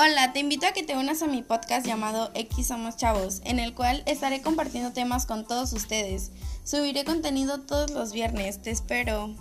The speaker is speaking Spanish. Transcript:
Hola, te invito a que te unas a mi podcast llamado X Somos Chavos, en el cual estaré compartiendo temas con todos ustedes. Subiré contenido todos los viernes, te espero.